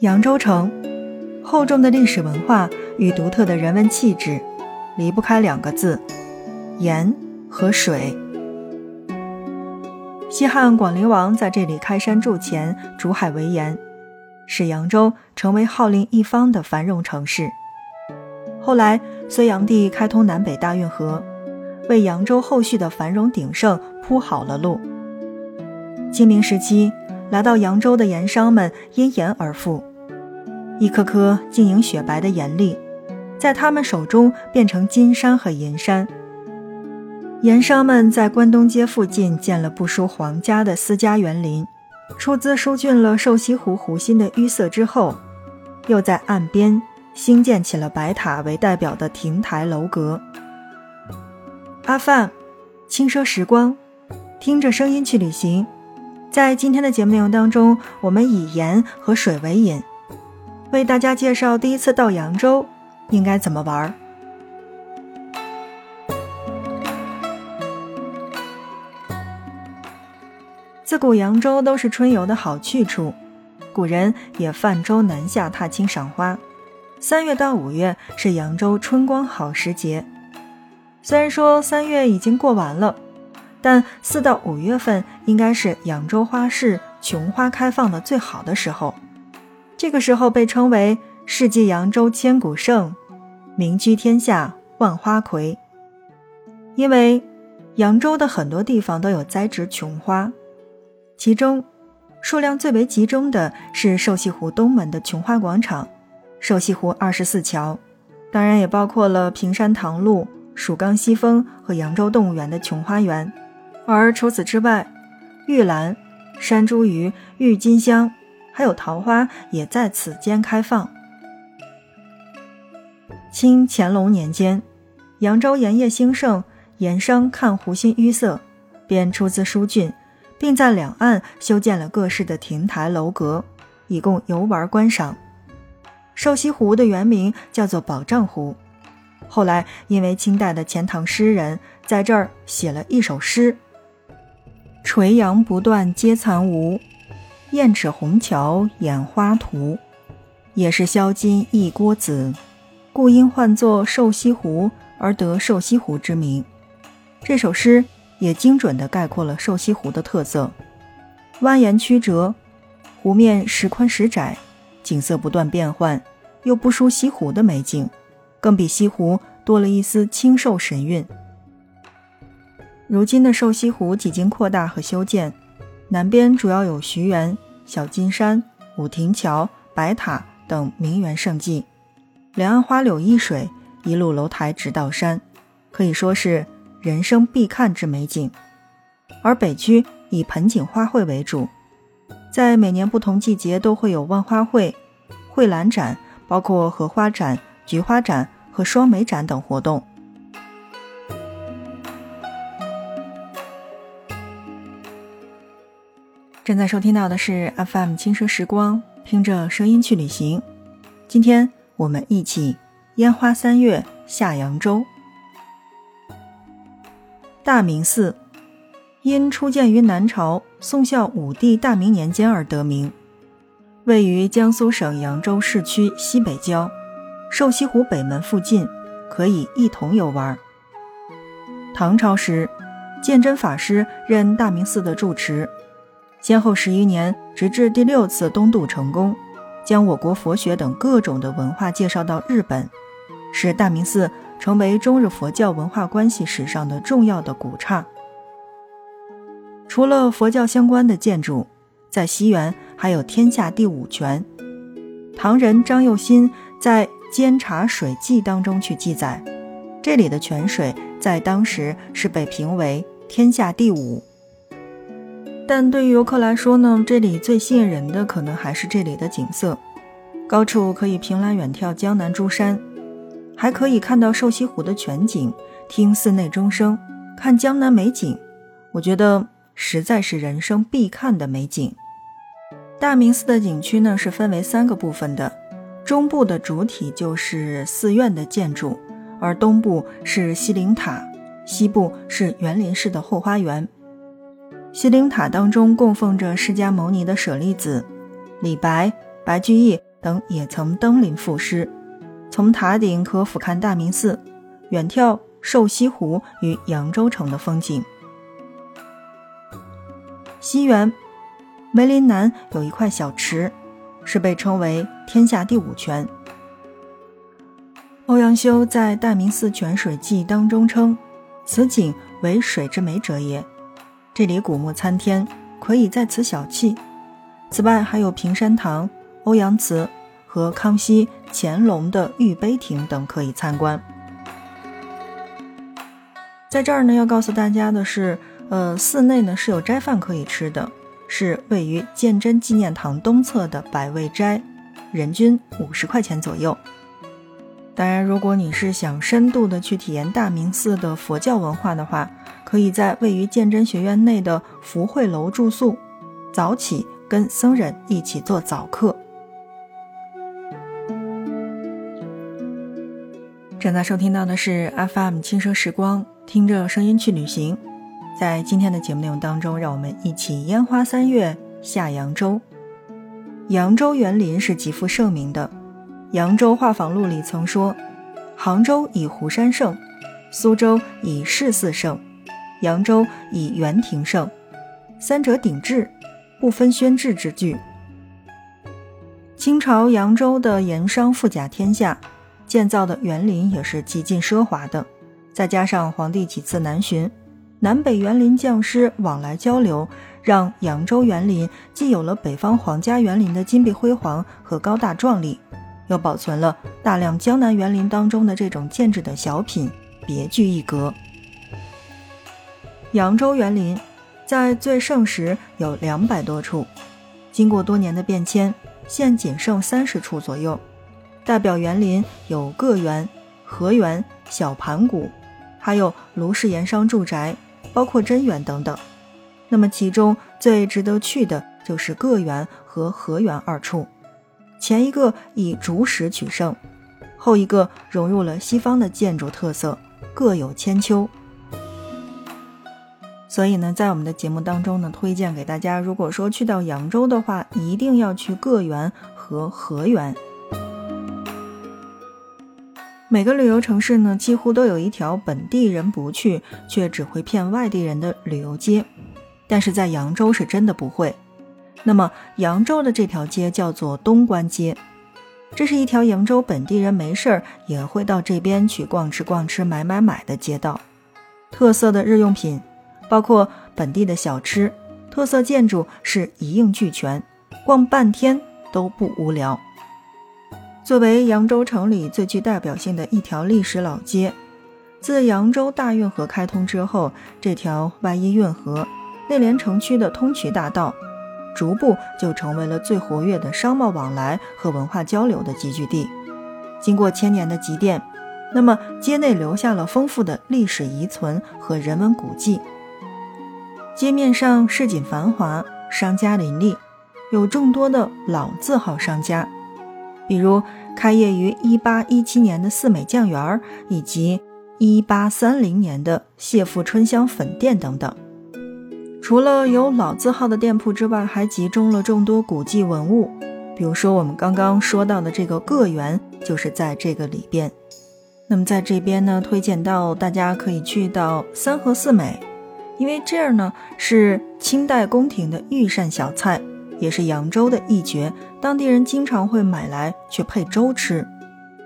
扬州城，厚重的历史文化与独特的人文气质，离不开两个字：盐和水。西汉广陵王在这里开山筑前，竹海为盐，使扬州成为号令一方的繁荣城市。后来，隋炀帝开通南北大运河，为扬州后续的繁荣鼎盛铺好了路。清明时期，来到扬州的盐商们因盐而富。一颗颗晶莹雪白的盐粒，在他们手中变成金山和银山。盐商们在关东街附近建了不输皇家的私家园林，出资疏浚了瘦西湖湖心的淤塞之后，又在岸边兴建起了白塔为代表的亭台楼阁。阿范，轻奢时光，听着声音去旅行。在今天的节目内容当中，我们以盐和水为引。为大家介绍第一次到扬州应该怎么玩。自古扬州都是春游的好去处，古人也泛舟南下踏青赏花。三月到五月是扬州春光好时节。虽然说三月已经过完了，但四到五月份应该是扬州花市琼花开放的最好的时候。这个时候被称为“世纪扬州千古盛，名居天下万花魁”，因为扬州的很多地方都有栽植琼花，其中数量最为集中的是瘦西湖东门的琼花广场、瘦西湖二十四桥，当然也包括了平山塘路、蜀冈西峰和扬州动物园的琼花园。而除此之外，玉兰、山茱萸、郁金香。还有桃花也在此间开放。清乾隆年间，扬州盐业兴盛，盐商看湖心淤塞，便出资疏浚，并在两岸修建了各式的亭台楼阁，以供游玩观赏。瘦西湖的原名叫做宝障湖，后来因为清代的钱塘诗人在这儿写了一首诗：“垂杨不断皆残芜。”燕翅虹桥掩花图，也是销金一锅子，故因唤作瘦西湖而得瘦西湖之名。这首诗也精准地概括了瘦西湖的特色：蜿蜒曲折，湖面时宽时窄，景色不断变换，又不输西湖的美景，更比西湖多了一丝清瘦神韵。如今的瘦西湖几经扩大和修建。南边主要有徐园、小金山、武亭桥、白塔等名园胜迹，两岸花柳依水，一路楼台直到山，可以说是人生必看之美景。而北区以盆景花卉为主，在每年不同季节都会有万花卉、蕙兰展，包括荷花展、菊花展和双梅展等活动。正在收听到的是 FM 轻奢时光，听着声音去旅行。今天我们一起烟花三月下扬州。大明寺因初建于南朝宋孝武帝大明年间而得名，位于江苏省扬州市区西北郊，瘦西湖北门附近，可以一同游玩。唐朝时，鉴真法师任大明寺的住持。先后十余年，直至第六次东渡成功，将我国佛学等各种的文化介绍到日本，使大明寺成为中日佛教文化关系史上的重要的古刹。除了佛教相关的建筑，在西园还有天下第五泉。唐人张幼新在《监察水记》当中去记载，这里的泉水在当时是被评为天下第五。但对于游客来说呢，这里最吸引人的可能还是这里的景色。高处可以凭栏远眺江南诸山，还可以看到瘦西湖的全景，听寺内钟声，看江南美景。我觉得实在是人生必看的美景。大明寺的景区呢是分为三个部分的，中部的主体就是寺院的建筑，而东部是西陵塔，西部是园林式的后花园。西陵塔当中供奉着释迦牟尼的舍利子，李白、白居易等也曾登临赋诗，从塔顶可俯瞰大明寺，远眺瘦西湖与扬州城的风景。西园梅林南有一块小池，是被称为天下第五泉。欧阳修在《大明寺泉水记》当中称，此景为水之美者也。这里古木参天，可以在此小憩。此外，还有平山堂、欧阳祠和康熙、乾隆的御碑亭等可以参观。在这儿呢，要告诉大家的是，呃，寺内呢是有斋饭可以吃的，是位于鉴真纪念堂东侧的百味斋，人均五十块钱左右。当然，如果你是想深度的去体验大明寺的佛教文化的话，可以在位于鉴真学院内的福慧楼住宿，早起跟僧人一起做早课。正在收听到的是 FM 轻声时光，听着声音去旅行。在今天的节目内容当中，让我们一起烟花三月下扬州。扬州园林是极负盛名的。《扬州画舫录》里曾说：“杭州以湖山胜，苏州以市寺胜，扬州以园亭胜，三者鼎峙，不分轩轾之句。”清朝扬州的盐商富甲天下，建造的园林也是极尽奢华的。再加上皇帝几次南巡，南北园林匠师往来交流，让扬州园林既有了北方皇家园林的金碧辉煌和高大壮丽。又保存了大量江南园林当中的这种建制的小品，别具一格。扬州园林在最盛时有两百多处，经过多年的变迁，现仅剩三十处左右。代表园林有个园、河园、小盘古，还有卢氏盐商住宅，包括真园等等。那么其中最值得去的就是个园和河园二处。前一个以竹石取胜，后一个融入了西方的建筑特色，各有千秋。所以呢，在我们的节目当中呢，推荐给大家，如果说去到扬州的话，一定要去个园和河园。每个旅游城市呢，几乎都有一条本地人不去却只会骗外地人的旅游街，但是在扬州是真的不会。那么，扬州的这条街叫做东关街，这是一条扬州本地人没事儿也会到这边去逛吃逛吃、买买买的街道。特色的日用品，包括本地的小吃，特色建筑是一应俱全，逛半天都不无聊。作为扬州城里最具代表性的一条历史老街，自扬州大运河开通之后，这条外依运河、内连城区的通衢大道。逐步就成为了最活跃的商贸往来和文化交流的集聚地。经过千年的积淀，那么街内留下了丰富的历史遗存和人文古迹。街面上市井繁华，商家林立，有众多的老字号商家，比如开业于1817年的四美酱园，以及1830年的谢富春香粉店等等。除了有老字号的店铺之外，还集中了众多古迹文物，比如说我们刚刚说到的这个个园，就是在这个里边。那么在这边呢，推荐到大家可以去到三和四美，因为这儿呢是清代宫廷的御膳小菜，也是扬州的一绝，当地人经常会买来去配粥吃。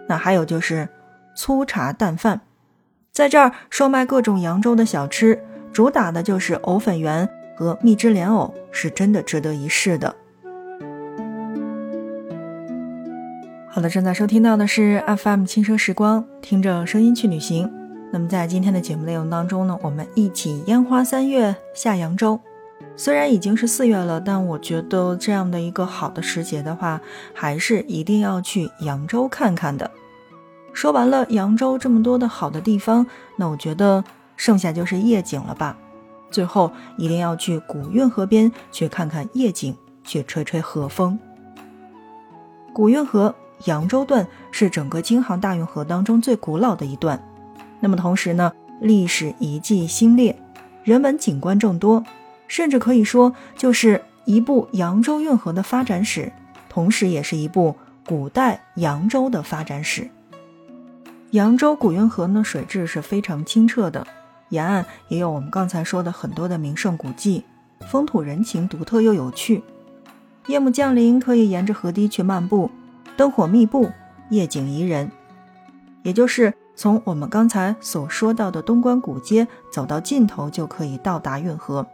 那还有就是粗茶淡饭，在这儿售卖各种扬州的小吃。主打的就是藕粉圆和蜜汁莲藕，是真的值得一试的。好的，正在收听到的是 FM 轻奢时光，听着声音去旅行。那么在今天的节目内容当中呢，我们一起烟花三月下扬州。虽然已经是四月了，但我觉得这样的一个好的时节的话，还是一定要去扬州看看的。说完了扬州这么多的好的地方，那我觉得。剩下就是夜景了吧，最后一定要去古运河边去看看夜景，去吹吹河风。古运河扬州段是整个京杭大运河当中最古老的一段，那么同时呢，历史遗迹兴烈，人文景观众多，甚至可以说就是一部扬州运河的发展史，同时也是一部古代扬州的发展史。扬州古运河呢，水质是非常清澈的，沿岸也有我们刚才说的很多的名胜古迹，风土人情独特又有趣。夜幕降临，可以沿着河堤去漫步，灯火密布，夜景宜人。也就是从我们刚才所说到的东关古街走到尽头，就可以到达运河。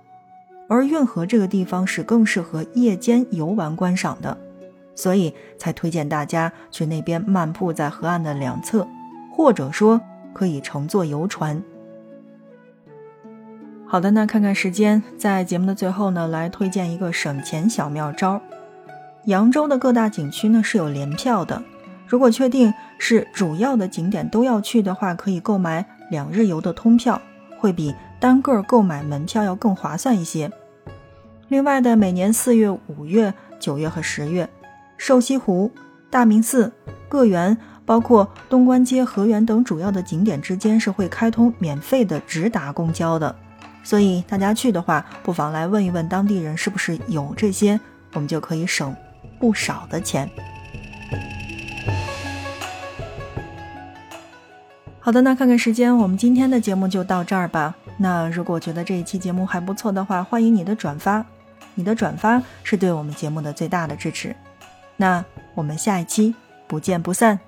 而运河这个地方是更适合夜间游玩观赏的，所以才推荐大家去那边漫步在河岸的两侧。或者说可以乘坐游船。好的，那看看时间，在节目的最后呢，来推荐一个省钱小妙招。扬州的各大景区呢是有联票的，如果确定是主要的景点都要去的话，可以购买两日游的通票，会比单个购买门票要更划算一些。另外的，每年四月、五月、九月和十月，瘦西湖、大明寺、个园。包括东关街、河源等主要的景点之间是会开通免费的直达公交的，所以大家去的话，不妨来问一问当地人是不是有这些，我们就可以省不少的钱。好的，那看看时间，我们今天的节目就到这儿吧。那如果觉得这一期节目还不错的话，欢迎你的转发，你的转发是对我们节目的最大的支持。那我们下一期不见不散。